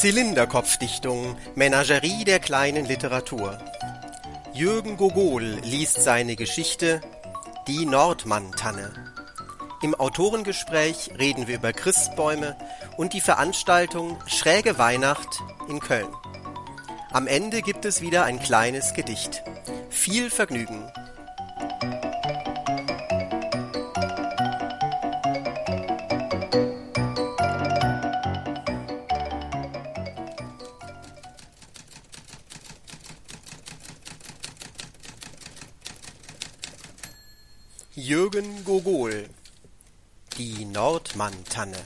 Zylinderkopfdichtung, Menagerie der kleinen Literatur. Jürgen Gogol liest seine Geschichte Die Nordmann-Tanne. Im Autorengespräch reden wir über Christbäume und die Veranstaltung Schräge Weihnacht in Köln. Am Ende gibt es wieder ein kleines Gedicht. Viel Vergnügen! Die Nordmann-Tanne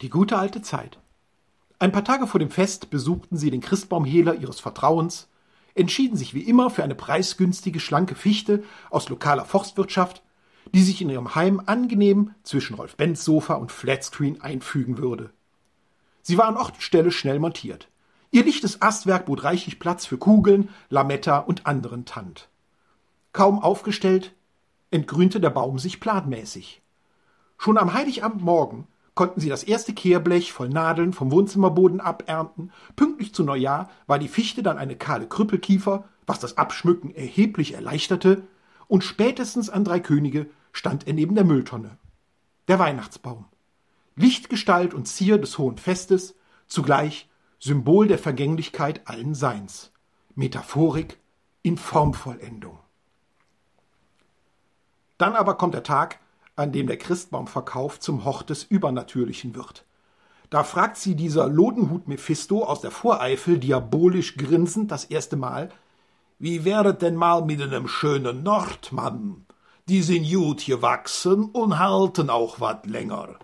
Die gute alte Zeit. Ein paar Tage vor dem Fest besuchten sie den Christbaumhehler ihres Vertrauens, entschieden sich wie immer für eine preisgünstige, schlanke Fichte aus lokaler Forstwirtschaft, die sich in ihrem Heim angenehm zwischen Rolf Benz Sofa und Flatscreen einfügen würde. Sie war an Ort und Stelle schnell montiert. Ihr lichtes Astwerk bot reichlich Platz für Kugeln, Lametta und anderen Tand. Kaum aufgestellt, entgrünte der Baum sich planmäßig. Schon am Heiligabendmorgen konnten sie das erste Kehrblech voll Nadeln vom Wohnzimmerboden abernten. Pünktlich zu Neujahr war die Fichte dann eine kahle Krüppelkiefer, was das Abschmücken erheblich erleichterte, und spätestens an drei Könige stand er neben der Mülltonne. Der Weihnachtsbaum. Lichtgestalt und Zier des hohen Festes, zugleich Symbol der Vergänglichkeit allen Seins. Metaphorik in Formvollendung. Dann aber kommt der Tag, an dem der Christbaumverkauf zum Hort des Übernatürlichen wird. Da fragt sie dieser Lodenhut Mephisto aus der Voreifel diabolisch grinsend das erste Mal, wie wäret denn mal mit einem schönen Nordmann? Die sind gut gewachsen und halten auch wat länger.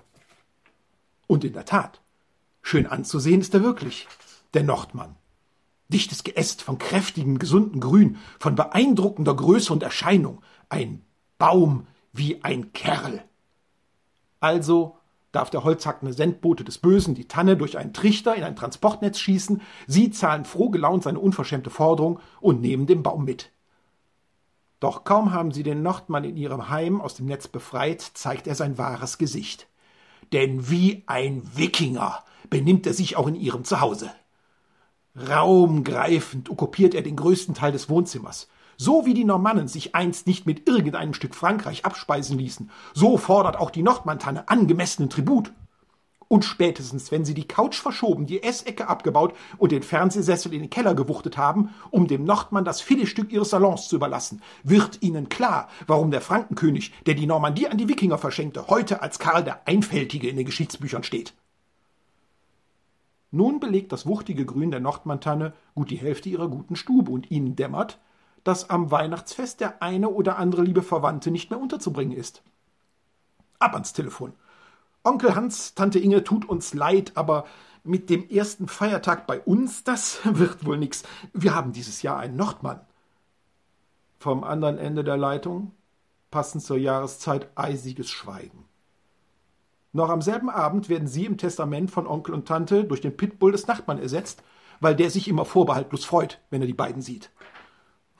Und in der Tat, schön anzusehen ist er wirklich, der Nordmann. Dichtes Geäst von kräftigem, gesunden Grün, von beeindruckender Größe und Erscheinung, ein Baum wie ein Kerl. Also darf der holzhackende Sendbote des Bösen die Tanne durch einen Trichter in ein Transportnetz schießen, sie zahlen frohgelaunt seine unverschämte Forderung und nehmen den Baum mit. Doch kaum haben sie den Nordmann in ihrem Heim aus dem Netz befreit, zeigt er sein wahres Gesicht. Denn wie ein Wikinger benimmt er sich auch in ihrem Zuhause. Raumgreifend okkupiert er den größten Teil des Wohnzimmers, so wie die Normannen sich einst nicht mit irgendeinem Stück Frankreich abspeisen ließen, so fordert auch die Nordmantanne angemessenen Tribut. Und spätestens, wenn sie die Couch verschoben, die Essecke abgebaut und den Fernsehsessel in den Keller gewuchtet haben, um dem Nordmann das Filetstück ihres Salons zu überlassen, wird ihnen klar, warum der Frankenkönig, der die Normandie an die Wikinger verschenkte, heute als Karl der Einfältige in den Geschichtsbüchern steht. Nun belegt das wuchtige Grün der Nordmantanne gut die Hälfte ihrer guten Stube und ihnen dämmert, dass am Weihnachtsfest der eine oder andere liebe Verwandte nicht mehr unterzubringen ist. Ab ans Telefon. Onkel Hans, Tante Inge tut uns leid, aber mit dem ersten Feiertag bei uns, das wird wohl nix. Wir haben dieses Jahr einen Nordmann. Vom anderen Ende der Leitung, passend zur Jahreszeit, eisiges Schweigen. Noch am selben Abend werden sie im Testament von Onkel und Tante durch den Pitbull des Nachbarn ersetzt, weil der sich immer vorbehaltlos freut, wenn er die beiden sieht.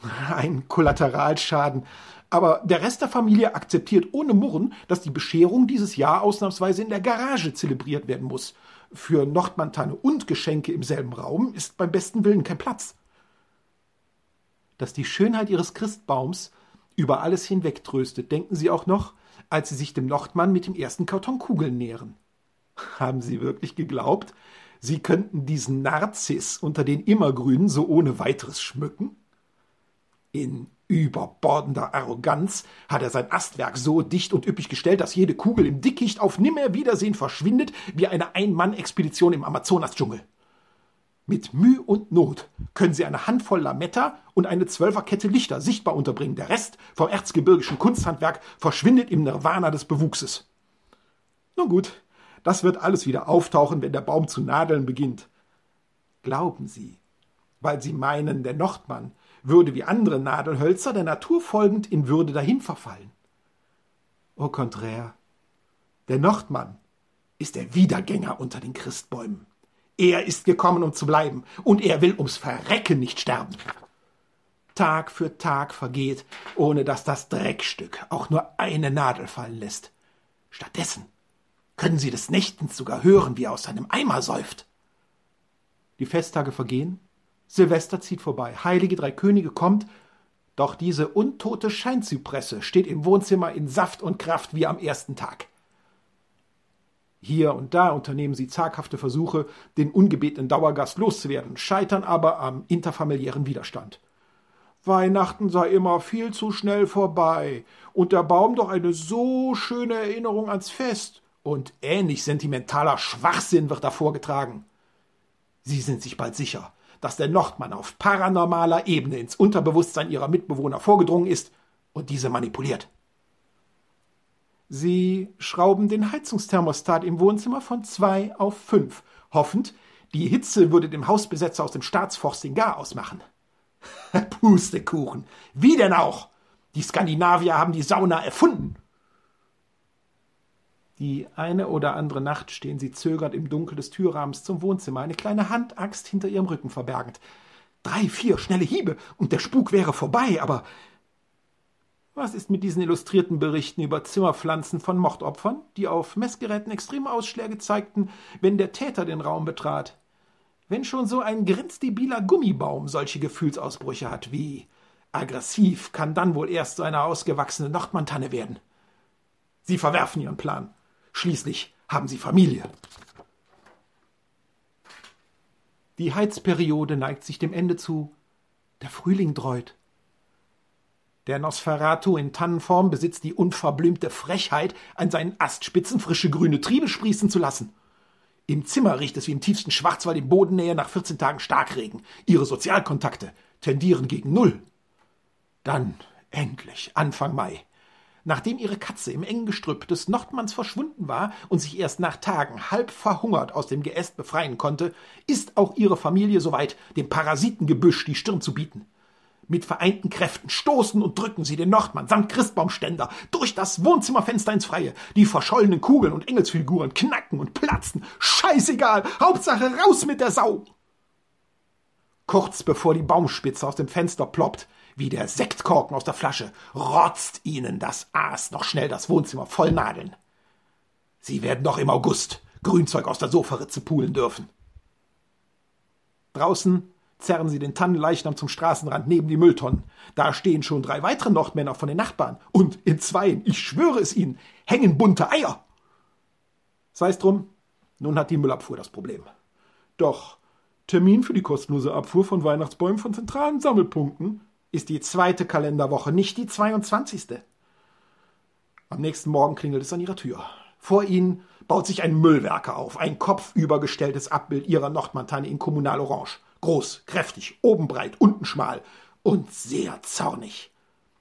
Ein Kollateralschaden. Aber der Rest der Familie akzeptiert ohne Murren, dass die Bescherung dieses Jahr ausnahmsweise in der Garage zelebriert werden muss. Für Nordmantanne und Geschenke im selben Raum ist beim besten Willen kein Platz. Dass die Schönheit ihres Christbaums über alles hinweg tröstet, denken sie auch noch, als sie sich dem Nordmann mit dem ersten Karton Kugeln nähern. Haben sie wirklich geglaubt, sie könnten diesen Narziss unter den Immergrünen so ohne weiteres schmücken? In überbordender Arroganz hat er sein Astwerk so dicht und üppig gestellt, dass jede Kugel im Dickicht auf Nimmerwiedersehen verschwindet, wie eine Ein-Mann-Expedition im Amazonas-Dschungel. Mit Mühe und Not können sie eine Handvoll Lametta und eine Zwölferkette Lichter sichtbar unterbringen. Der Rest vom erzgebirgischen Kunsthandwerk verschwindet im Nirvana des Bewuchses. Nun gut, das wird alles wieder auftauchen, wenn der Baum zu nadeln beginnt. Glauben Sie, weil Sie meinen, der Nordmann würde wie andere Nadelhölzer der Natur folgend in Würde dahin verfallen. Au contraire. Der Nordmann ist der Wiedergänger unter den Christbäumen. Er ist gekommen, um zu bleiben, und er will ums Verrecken nicht sterben. Tag für Tag vergeht, ohne dass das Dreckstück auch nur eine Nadel fallen lässt. Stattdessen können Sie des Nächtens sogar hören, wie er aus seinem Eimer säuft. Die Festtage vergehen, Silvester zieht vorbei, Heilige Drei Könige kommt, doch diese untote Scheinzypresse steht im Wohnzimmer in Saft und Kraft wie am ersten Tag. Hier und da unternehmen sie zaghafte Versuche, den ungebetenen Dauergast loszuwerden, scheitern aber am interfamiliären Widerstand. Weihnachten sei immer viel zu schnell vorbei und der Baum doch eine so schöne Erinnerung ans Fest und ähnlich sentimentaler Schwachsinn wird da vorgetragen. Sie sind sich bald sicher, dass der Nordmann auf paranormaler Ebene ins Unterbewusstsein ihrer Mitbewohner vorgedrungen ist und diese manipuliert. Sie schrauben den Heizungsthermostat im Wohnzimmer von zwei auf fünf, hoffend, die Hitze würde dem Hausbesetzer aus dem Staatsforst den Garaus machen. Pustekuchen. Wie denn auch? Die Skandinavier haben die Sauna erfunden. Die eine oder andere Nacht stehen sie zögernd im Dunkel des Türrahmens zum Wohnzimmer, eine kleine Handaxt hinter ihrem Rücken verbergend. Drei, vier schnelle Hiebe und der Spuk wäre vorbei, aber was ist mit diesen illustrierten Berichten über Zimmerpflanzen von Mordopfern, die auf Messgeräten extreme Ausschläge zeigten, wenn der Täter den Raum betrat? Wenn schon so ein grenzdebiler Gummibaum solche Gefühlsausbrüche hat, wie aggressiv kann dann wohl erst so eine ausgewachsene Nordmantanne werden? Sie verwerfen ihren Plan. Schließlich haben sie Familie. Die Heizperiode neigt sich dem Ende zu. Der Frühling dreut. Der Nosferatu in Tannenform besitzt die unverblümte Frechheit, an seinen Astspitzen frische grüne Triebe sprießen zu lassen. Im Zimmer riecht es wie im tiefsten Schwarzwald in Bodennähe nach 14 Tagen Starkregen. Ihre Sozialkontakte tendieren gegen Null. Dann, endlich, Anfang Mai, Nachdem ihre Katze im engen Gestrüpp des Nordmanns verschwunden war und sich erst nach Tagen halb verhungert aus dem Geäst befreien konnte, ist auch ihre Familie soweit, dem Parasitengebüsch die Stirn zu bieten. Mit vereinten Kräften stoßen und drücken sie den Nordmann samt Christbaumständer durch das Wohnzimmerfenster ins Freie. Die verschollenen Kugeln und Engelsfiguren knacken und platzen. Scheißegal, Hauptsache raus mit der Sau! Kurz bevor die Baumspitze aus dem Fenster ploppt, wie der Sektkorken aus der Flasche, rotzt ihnen das Aas noch schnell das Wohnzimmer voll Nadeln. Sie werden doch im August Grünzeug aus der Sofaritze pulen dürfen. Draußen zerren sie den Tannenleichnam zum Straßenrand neben die Mülltonnen. Da stehen schon drei weitere Nordmänner von den Nachbarn. Und in zweien, ich schwöre es ihnen, hängen bunte Eier. Sei's drum, nun hat die Müllabfuhr das Problem. Doch Termin für die kostenlose Abfuhr von Weihnachtsbäumen von zentralen Sammelpunkten ist die zweite Kalenderwoche, nicht die 22. Am nächsten Morgen klingelt es an ihrer Tür. Vor ihnen baut sich ein Müllwerker auf, ein kopfübergestelltes Abbild ihrer Nordmontane in Kommunal Orange. Groß, kräftig, oben breit, unten schmal und sehr zornig.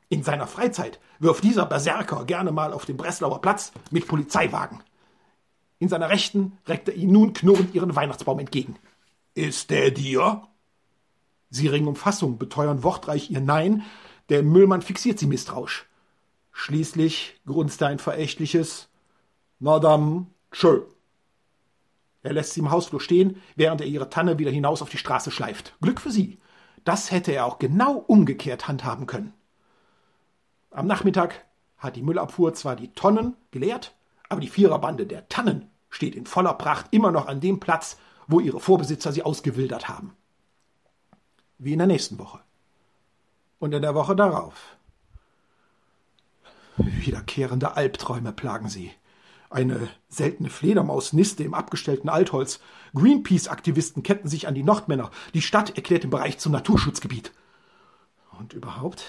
In seiner Freizeit wirft dieser Berserker gerne mal auf dem Breslauer Platz mit Polizeiwagen. In seiner Rechten reckt er ihnen nun knurrend ihren Weihnachtsbaum entgegen. Ist der dir? Sie ringen um Fassung, beteuern wortreich ihr Nein, der Müllmann fixiert sie misstrauisch. Schließlich grunzt er ein verächtliches Madame, tschö. Er lässt sie im Hausflur stehen, während er ihre Tanne wieder hinaus auf die Straße schleift. Glück für sie. Das hätte er auch genau umgekehrt handhaben können. Am Nachmittag hat die Müllabfuhr zwar die Tonnen geleert, aber die Viererbande der Tannen steht in voller Pracht immer noch an dem Platz, wo ihre Vorbesitzer sie ausgewildert haben wie in der nächsten Woche. Und in der Woche darauf. Wiederkehrende Albträume plagen sie. Eine seltene Fledermausniste im abgestellten Altholz. Greenpeace-Aktivisten ketten sich an die Nordmänner. Die Stadt erklärt den Bereich zum Naturschutzgebiet. Und überhaupt,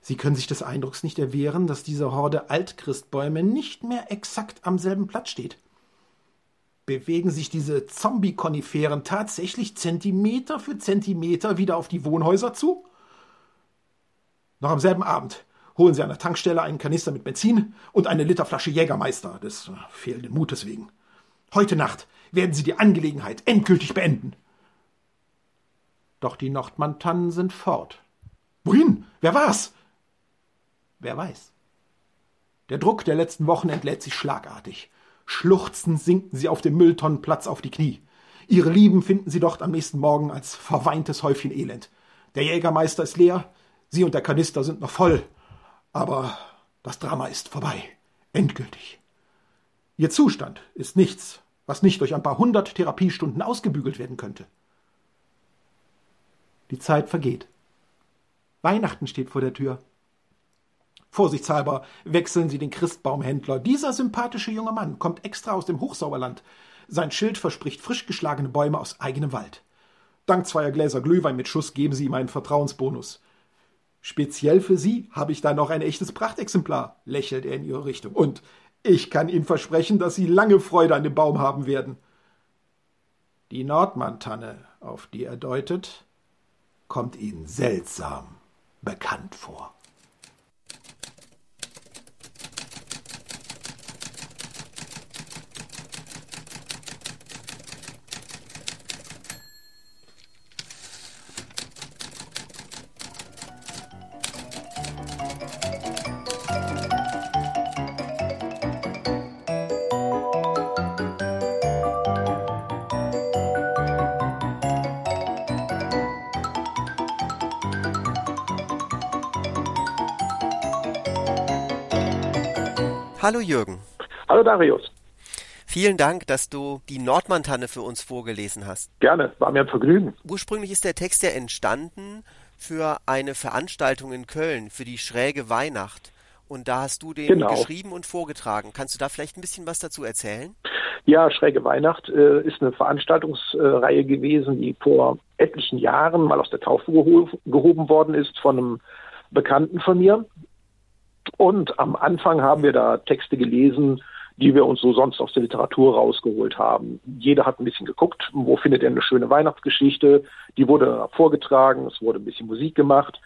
sie können sich des Eindrucks nicht erwehren, dass diese Horde Altchristbäume nicht mehr exakt am selben Platz steht bewegen sich diese Zombie-Koniferen tatsächlich Zentimeter für Zentimeter wieder auf die Wohnhäuser zu? Noch am selben Abend holen sie an der Tankstelle einen Kanister mit Benzin und eine Literflasche Jägermeister, des fehlenden Mutes wegen. Heute Nacht werden sie die Angelegenheit endgültig beenden. Doch die Nordmantannen sind fort. Wohin? Wer war's? Wer weiß. Der Druck der letzten Wochen entlädt sich schlagartig. Schluchzend sinken sie auf dem Mülltonnenplatz auf die Knie. Ihre Lieben finden sie dort am nächsten Morgen als verweintes Häufchen Elend. Der Jägermeister ist leer, sie und der Kanister sind noch voll. Aber das Drama ist vorbei. Endgültig. Ihr Zustand ist nichts, was nicht durch ein paar hundert Therapiestunden ausgebügelt werden könnte. Die Zeit vergeht. Weihnachten steht vor der Tür. Vorsichtshalber wechseln Sie den Christbaumhändler. Dieser sympathische junge Mann kommt extra aus dem Hochsauerland. Sein Schild verspricht frisch geschlagene Bäume aus eigenem Wald. Dank zweier Gläser Glühwein mit Schuss geben Sie ihm einen Vertrauensbonus. Speziell für Sie habe ich da noch ein echtes Prachtexemplar, lächelt er in Ihre Richtung. Und ich kann Ihnen versprechen, dass Sie lange Freude an dem Baum haben werden. Die Nordmann-Tanne, auf die er deutet, kommt Ihnen seltsam bekannt vor. Hallo Jürgen. Hallo Darius. Vielen Dank, dass du die Nordmantanne für uns vorgelesen hast. Gerne, war mir ein Vergnügen. Ursprünglich ist der Text ja entstanden für eine Veranstaltung in Köln, für die schräge Weihnacht. Und da hast du den genau. geschrieben und vorgetragen. Kannst du da vielleicht ein bisschen was dazu erzählen? Ja, Schräge Weihnacht äh, ist eine Veranstaltungsreihe gewesen, die vor etlichen Jahren mal aus der Taufe geho gehoben worden ist von einem Bekannten von mir, und am Anfang haben wir da Texte gelesen, die wir uns so sonst aus der Literatur rausgeholt haben. Jeder hat ein bisschen geguckt, wo findet er eine schöne Weihnachtsgeschichte. Die wurde vorgetragen, es wurde ein bisschen Musik gemacht.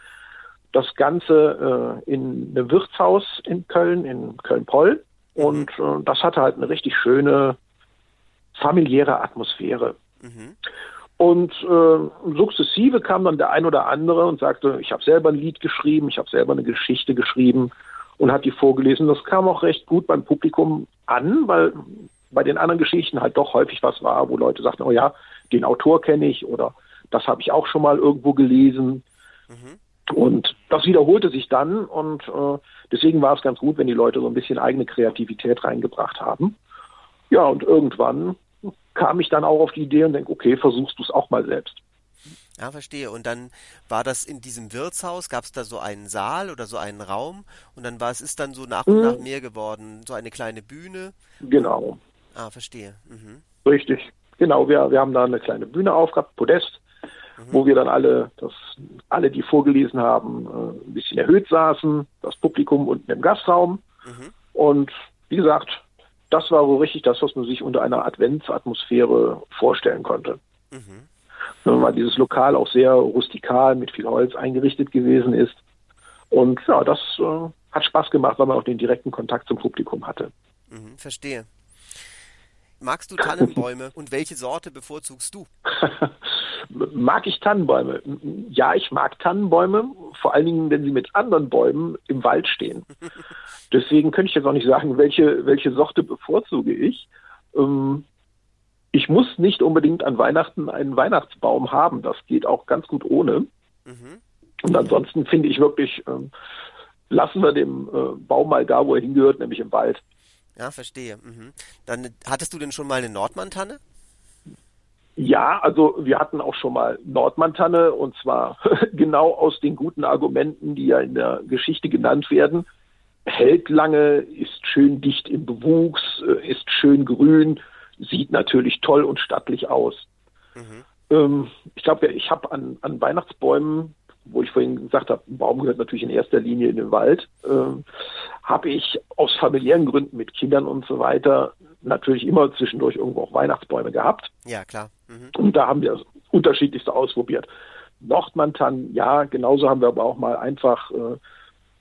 Das Ganze äh, in einem Wirtshaus in Köln, in Köln-Poll. Und äh, das hatte halt eine richtig schöne familiäre Atmosphäre. Mhm. Und äh, sukzessive kam dann der ein oder andere und sagte, ich habe selber ein Lied geschrieben, ich habe selber eine Geschichte geschrieben und hat die vorgelesen. Das kam auch recht gut beim Publikum an, weil bei den anderen Geschichten halt doch häufig was war, wo Leute sagten, oh ja, den Autor kenne ich oder das habe ich auch schon mal irgendwo gelesen. Mhm. Und das wiederholte sich dann und äh, deswegen war es ganz gut, wenn die Leute so ein bisschen eigene Kreativität reingebracht haben. Ja, und irgendwann kam ich dann auch auf die Idee und denke, okay, versuchst du es auch mal selbst. Ja, verstehe. Und dann war das in diesem Wirtshaus, gab es da so einen Saal oder so einen Raum und dann war es ist dann so nach und mhm. nach mehr geworden, so eine kleine Bühne. Genau. Ah, verstehe. Mhm. Richtig. Genau, wir, wir haben da eine kleine Bühne aufgehabt, Podest, mhm. wo wir dann alle, das, alle, die vorgelesen haben, äh, ein bisschen erhöht saßen, das Publikum unten im Gastraum. Mhm. Und wie gesagt, das war so richtig das, was man sich unter einer Adventsatmosphäre vorstellen konnte. Mhm weil dieses Lokal auch sehr rustikal mit viel Holz eingerichtet gewesen ist. Und ja, das äh, hat Spaß gemacht, weil man auch den direkten Kontakt zum Publikum hatte. Mhm, verstehe. Magst du Tannenbäume und welche Sorte bevorzugst du? mag ich Tannenbäume? Ja, ich mag Tannenbäume, vor allen Dingen, wenn sie mit anderen Bäumen im Wald stehen. Deswegen könnte ich jetzt auch nicht sagen, welche, welche Sorte bevorzuge ich. Ähm, ich muss nicht unbedingt an Weihnachten einen Weihnachtsbaum haben. Das geht auch ganz gut ohne. Mhm. Und ansonsten finde ich wirklich, ähm, lassen wir den äh, Baum mal da, wo er hingehört, nämlich im Wald. Ja, verstehe. Mhm. Dann hattest du denn schon mal eine Nordmantanne? Ja, also wir hatten auch schon mal Nordmantanne und zwar genau aus den guten Argumenten, die ja in der Geschichte genannt werden. Hält lange, ist schön dicht im Bewuchs, äh, ist schön grün, sieht natürlich toll und stattlich aus. Mhm. Ähm, ich glaube, ich habe an, an Weihnachtsbäumen, wo ich vorhin gesagt habe, ein Baum gehört natürlich in erster Linie in den Wald, ähm, habe ich aus familiären Gründen mit Kindern und so weiter natürlich immer zwischendurch irgendwo auch Weihnachtsbäume gehabt. Ja, klar. Mhm. Und da haben wir das unterschiedlichste ausprobiert. Nordmantan, ja, genauso haben wir aber auch mal einfach äh,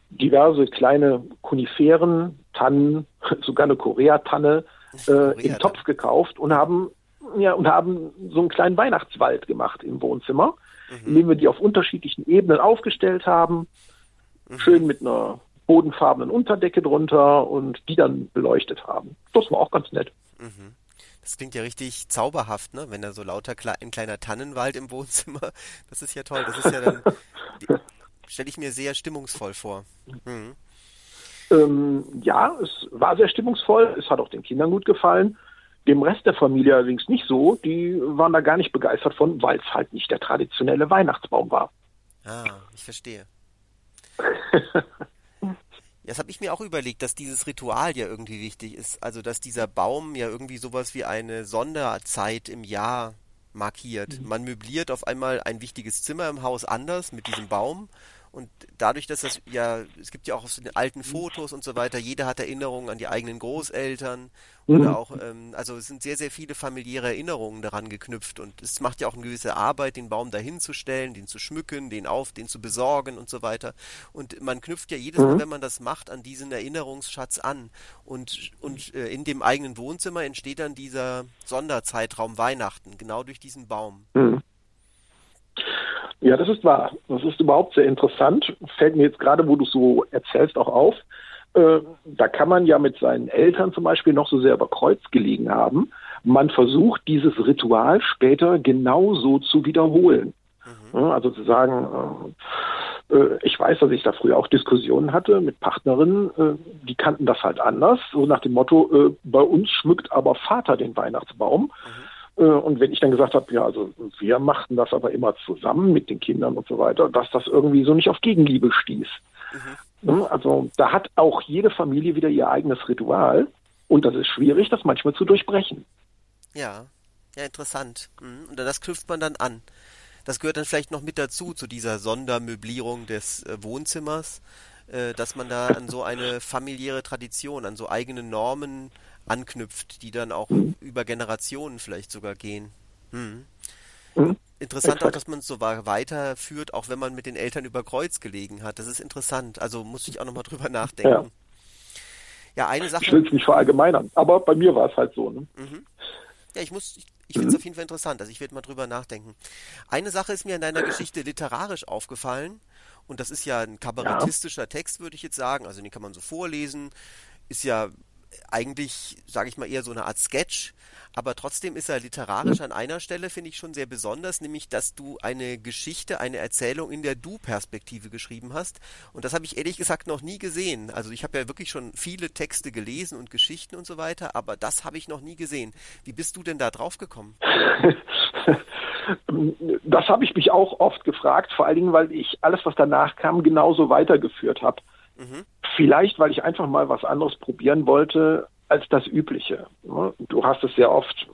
diverse kleine Koniferen, Tannen, sogar eine Koreatanne äh, im Topf gekauft und haben ja und haben so einen kleinen Weihnachtswald gemacht im Wohnzimmer, mhm. indem wir die auf unterschiedlichen Ebenen aufgestellt haben, mhm. schön mit einer bodenfarbenen Unterdecke drunter und die dann beleuchtet haben. Das war auch ganz nett. Mhm. Das klingt ja richtig zauberhaft, ne? Wenn da so lauter Kle ein kleiner Tannenwald im Wohnzimmer. Das ist ja toll. Das ist ja dann stelle ich mir sehr stimmungsvoll vor. Mhm. Ähm, ja, es war sehr stimmungsvoll, es hat auch den Kindern gut gefallen. Dem Rest der Familie allerdings nicht so. Die waren da gar nicht begeistert von, weil es halt nicht der traditionelle Weihnachtsbaum war. Ah, ich verstehe. Das habe ich mir auch überlegt, dass dieses Ritual ja irgendwie wichtig ist. Also, dass dieser Baum ja irgendwie sowas wie eine Sonderzeit im Jahr markiert. Mhm. Man möbliert auf einmal ein wichtiges Zimmer im Haus anders mit diesem Baum und dadurch, dass das ja, es gibt ja auch aus den alten Fotos und so weiter, jeder hat Erinnerungen an die eigenen Großeltern mhm. oder auch, ähm, also es sind sehr, sehr viele familiäre Erinnerungen daran geknüpft und es macht ja auch eine gewisse Arbeit, den Baum dahinzustellen, den zu schmücken, den auf, den zu besorgen und so weiter. Und man knüpft ja jedes Mal, mhm. wenn man das macht, an diesen Erinnerungsschatz an. Und, und äh, in dem eigenen Wohnzimmer entsteht dann dieser Sonderzeitraum Weihnachten, genau durch diesen Baum. Mhm. Ja, das ist wahr. Das ist überhaupt sehr interessant. Fällt mir jetzt gerade, wo du so erzählst, auch auf. Äh, da kann man ja mit seinen Eltern zum Beispiel noch so sehr über Kreuz gelegen haben. Man versucht, dieses Ritual später genauso zu wiederholen. Mhm. Also zu sagen, äh, äh, ich weiß, dass ich da früher auch Diskussionen hatte mit Partnerinnen, äh, die kannten das halt anders, so nach dem Motto, äh, bei uns schmückt aber Vater den Weihnachtsbaum. Mhm und wenn ich dann gesagt habe, ja, also wir machten das aber immer zusammen mit den Kindern und so weiter, dass das irgendwie so nicht auf Gegenliebe stieß. Mhm. Ne, also da hat auch jede Familie wieder ihr eigenes Ritual und das ist schwierig, das manchmal zu durchbrechen. Ja, ja, interessant. Mhm. Und das knüpft man dann an. Das gehört dann vielleicht noch mit dazu, zu dieser Sondermöblierung des äh, Wohnzimmers, äh, dass man da an so eine familiäre Tradition, an so eigene Normen anknüpft, die dann auch über Generationen vielleicht sogar gehen. Hm. Mhm. Interessant auch, dass man es so weiterführt, auch wenn man mit den Eltern über Kreuz gelegen hat. Das ist interessant. Also muss ich auch nochmal drüber nachdenken. Ja. ja, eine Sache. Ich will es nicht verallgemeinern, aber bei mir war es halt so. Ne? Mhm. Ja, ich muss, ich, ich finde es mhm. auf jeden Fall interessant. Also ich werde mal drüber nachdenken. Eine Sache ist mir in deiner Geschichte literarisch aufgefallen. Und das ist ja ein kabarettistischer ja. Text, würde ich jetzt sagen. Also den kann man so vorlesen. Ist ja eigentlich, sage ich mal, eher so eine Art Sketch, aber trotzdem ist er literarisch an einer Stelle, finde ich schon sehr besonders, nämlich, dass du eine Geschichte, eine Erzählung in der Du-Perspektive geschrieben hast. Und das habe ich ehrlich gesagt noch nie gesehen. Also ich habe ja wirklich schon viele Texte gelesen und Geschichten und so weiter, aber das habe ich noch nie gesehen. Wie bist du denn da drauf gekommen? das habe ich mich auch oft gefragt, vor allen Dingen, weil ich alles, was danach kam, genauso weitergeführt habe. Mhm. Vielleicht, weil ich einfach mal was anderes probieren wollte als das Übliche. Du hast es sehr oft,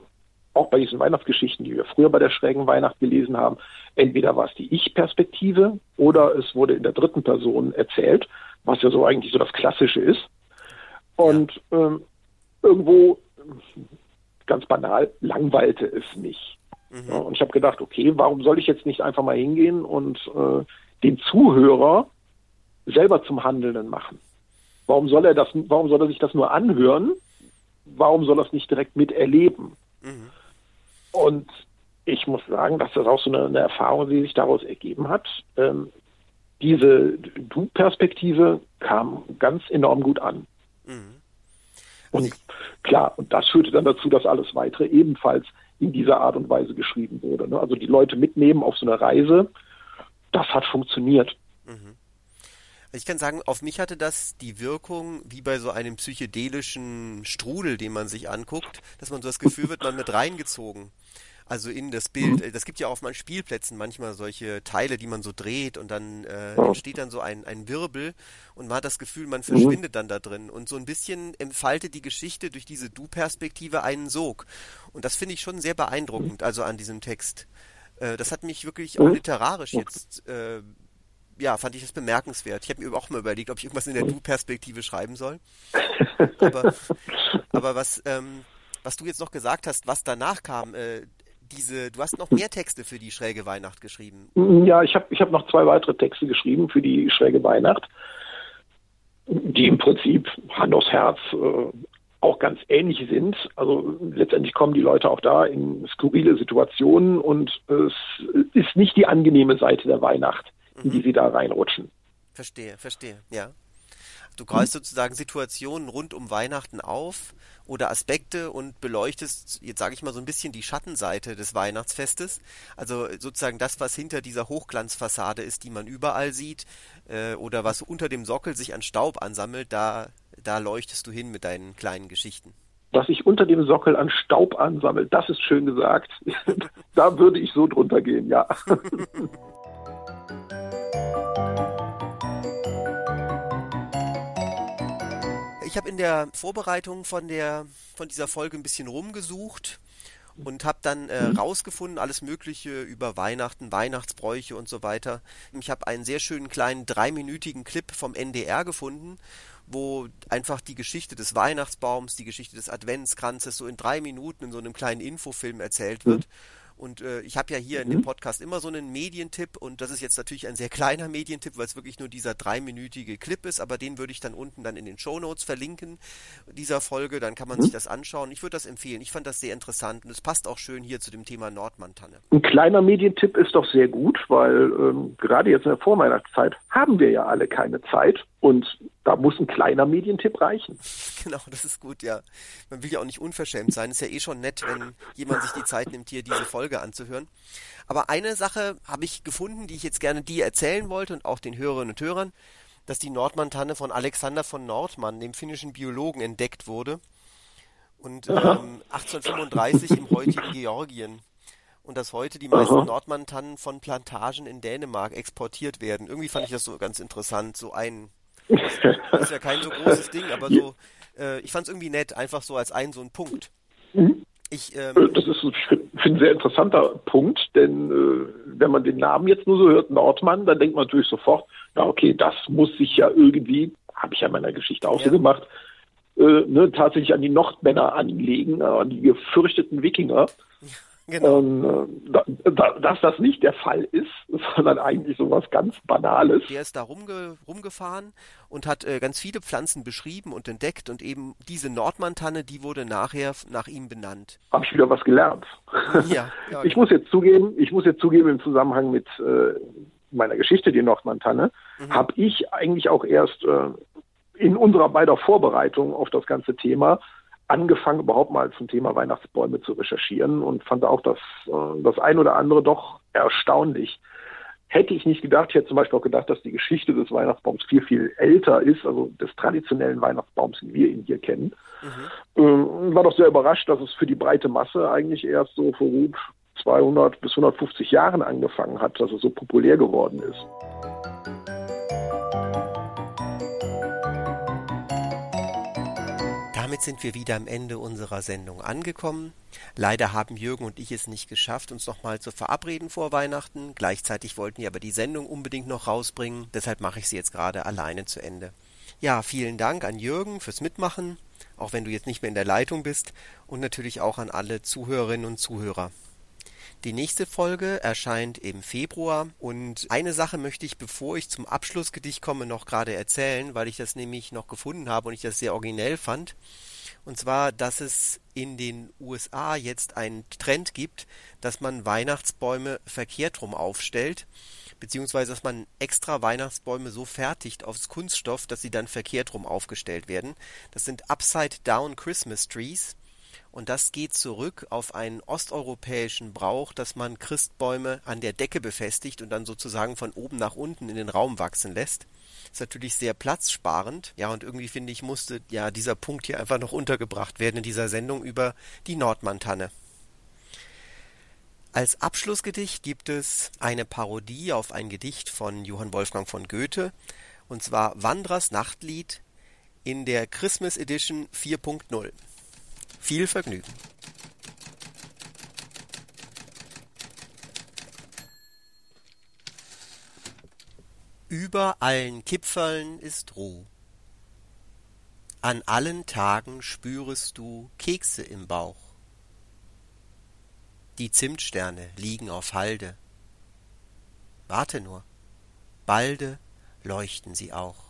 auch bei diesen Weihnachtsgeschichten, die wir früher bei der schrägen Weihnacht gelesen haben, entweder war es die Ich-Perspektive oder es wurde in der dritten Person erzählt, was ja so eigentlich so das Klassische ist. Und ähm, irgendwo, ganz banal, langweilte es mich. Mhm. Ja, und ich habe gedacht, okay, warum soll ich jetzt nicht einfach mal hingehen und äh, den Zuhörer selber zum Handelnden machen. Warum soll er das, warum soll er sich das nur anhören? Warum soll er es nicht direkt miterleben? Mhm. Und ich muss sagen, dass das auch so eine, eine Erfahrung, die sich daraus ergeben hat. Ähm, diese Du-Perspektive kam ganz enorm gut an. Mhm. Und klar, und das führte dann dazu, dass alles weitere ebenfalls in dieser Art und Weise geschrieben wurde. Ne? Also die Leute mitnehmen auf so eine Reise, das hat funktioniert. Mhm. Ich kann sagen, auf mich hatte das die Wirkung wie bei so einem psychedelischen Strudel, den man sich anguckt, dass man so das Gefühl wird, man mit reingezogen. Also in das Bild. Mhm. Das gibt ja auf meinen Spielplätzen manchmal solche Teile, die man so dreht und dann äh, entsteht dann so ein, ein Wirbel und man hat das Gefühl, man mhm. verschwindet dann da drin. Und so ein bisschen entfaltet die Geschichte durch diese Du-Perspektive einen Sog. Und das finde ich schon sehr beeindruckend, also an diesem Text. Äh, das hat mich wirklich auch mhm. literarisch jetzt äh, ja, fand ich das bemerkenswert. Ich habe mir auch mal überlegt, ob ich irgendwas in der Du-Perspektive schreiben soll. Aber, aber was, ähm, was du jetzt noch gesagt hast, was danach kam, äh, diese, du hast noch mehr Texte für die schräge Weihnacht geschrieben. Ja, ich habe ich hab noch zwei weitere Texte geschrieben für die schräge Weihnacht, die im Prinzip Hand aufs Herz äh, auch ganz ähnlich sind. Also letztendlich kommen die Leute auch da in skurrile Situationen und es ist nicht die angenehme Seite der Weihnacht in die mhm. sie da reinrutschen. Verstehe, verstehe, ja. Du greifst mhm. sozusagen Situationen rund um Weihnachten auf oder Aspekte und beleuchtest, jetzt sage ich mal so ein bisschen die Schattenseite des Weihnachtsfestes. Also sozusagen das, was hinter dieser Hochglanzfassade ist, die man überall sieht, äh, oder was unter dem Sockel sich an Staub ansammelt, da, da leuchtest du hin mit deinen kleinen Geschichten. Was sich unter dem Sockel an Staub ansammelt, das ist schön gesagt. da würde ich so drunter gehen, ja. Ich habe in der Vorbereitung von der von dieser Folge ein bisschen rumgesucht und habe dann äh, mhm. rausgefunden alles Mögliche über Weihnachten, Weihnachtsbräuche und so weiter. Ich habe einen sehr schönen kleinen dreiminütigen Clip vom NDR gefunden, wo einfach die Geschichte des Weihnachtsbaums, die Geschichte des Adventskranzes so in drei Minuten in so einem kleinen Infofilm erzählt wird. Mhm. Und äh, ich habe ja hier mhm. in dem mhm. Podcast immer so einen Medientipp und das ist jetzt natürlich ein sehr kleiner Medientipp, weil es wirklich nur dieser dreiminütige Clip ist, aber den würde ich dann unten dann in den Show Notes verlinken, dieser Folge, dann kann man mhm. sich das anschauen. Ich würde das empfehlen. Ich fand das sehr interessant und es passt auch schön hier zu dem Thema Nordmantanne. Ein kleiner Medientipp ist doch sehr gut, weil ähm, gerade jetzt in der Vorweihnachtszeit haben wir ja alle keine Zeit und da muss ein kleiner Medientipp reichen. Genau, das ist gut, ja. Man will ja auch nicht unverschämt sein. Ist ja eh schon nett, wenn jemand sich die Zeit nimmt, hier diese Folge anzuhören. Aber eine Sache habe ich gefunden, die ich jetzt gerne dir erzählen wollte und auch den Hörerinnen und Hörern, dass die Nordmantanne von Alexander von Nordmann, dem finnischen Biologen, entdeckt wurde. Und ähm, 1835 im heutigen Georgien. Und dass heute die meisten Nordmantannen von Plantagen in Dänemark exportiert werden. Irgendwie fand ich das so ganz interessant, so ein das ist ja kein so großes Ding, aber so, äh, ich fand es irgendwie nett, einfach so als ein so ein Punkt. Mhm. Ich, ähm, das ist ein sehr interessanter Punkt, denn äh, wenn man den Namen jetzt nur so hört, Nordmann, dann denkt man natürlich sofort, ja okay, das muss sich ja irgendwie, habe ich ja in meiner Geschichte auch ja. so gemacht, äh, ne, tatsächlich an die Nordmänner anlegen, an die gefürchteten Wikinger. Genau. Und, äh, da, dass das nicht der Fall ist, sondern eigentlich sowas ganz Banales. Der ist da rumge rumgefahren und hat äh, ganz viele Pflanzen beschrieben und entdeckt und eben diese Nordmantanne, die wurde nachher nach ihm benannt. Habe ich wieder was gelernt. Ja, ja Ich muss jetzt zugeben, ich muss jetzt zugeben im Zusammenhang mit äh, meiner Geschichte, die Nordmantanne, mhm. habe ich eigentlich auch erst äh, in unserer beider Vorbereitung auf das ganze Thema angefangen, überhaupt mal zum Thema Weihnachtsbäume zu recherchieren und fand auch das, äh, das ein oder andere doch erstaunlich. Hätte ich nicht gedacht, ich hätte zum Beispiel auch gedacht, dass die Geschichte des Weihnachtsbaums viel, viel älter ist, also des traditionellen Weihnachtsbaums, wie wir ihn hier kennen. Mhm. Ähm, war doch sehr überrascht, dass es für die breite Masse eigentlich erst so vor gut 200 bis 150 Jahren angefangen hat, dass es so populär geworden ist. Damit sind wir wieder am Ende unserer Sendung angekommen. Leider haben Jürgen und ich es nicht geschafft, uns nochmal zu verabreden vor Weihnachten. Gleichzeitig wollten wir aber die Sendung unbedingt noch rausbringen. Deshalb mache ich sie jetzt gerade alleine zu Ende. Ja, vielen Dank an Jürgen fürs Mitmachen, auch wenn du jetzt nicht mehr in der Leitung bist, und natürlich auch an alle Zuhörerinnen und Zuhörer. Die nächste Folge erscheint im Februar und eine Sache möchte ich, bevor ich zum Abschlussgedicht komme, noch gerade erzählen, weil ich das nämlich noch gefunden habe und ich das sehr originell fand. Und zwar, dass es in den USA jetzt einen Trend gibt, dass man Weihnachtsbäume verkehrt rum aufstellt, beziehungsweise dass man extra Weihnachtsbäume so fertigt aufs Kunststoff, dass sie dann verkehrt rum aufgestellt werden. Das sind Upside-Down Christmas Trees. Und das geht zurück auf einen osteuropäischen Brauch, dass man Christbäume an der Decke befestigt und dann sozusagen von oben nach unten in den Raum wachsen lässt. Ist natürlich sehr platzsparend. Ja, und irgendwie finde ich, musste ja dieser Punkt hier einfach noch untergebracht werden in dieser Sendung über die Nordmantanne. Als Abschlussgedicht gibt es eine Parodie auf ein Gedicht von Johann Wolfgang von Goethe, und zwar Wandrers Nachtlied in der Christmas Edition 4.0. Viel Vergnügen! Über allen Kipferln ist Ruh. An allen Tagen spürest du Kekse im Bauch. Die Zimtsterne liegen auf Halde. Warte nur, balde leuchten sie auch.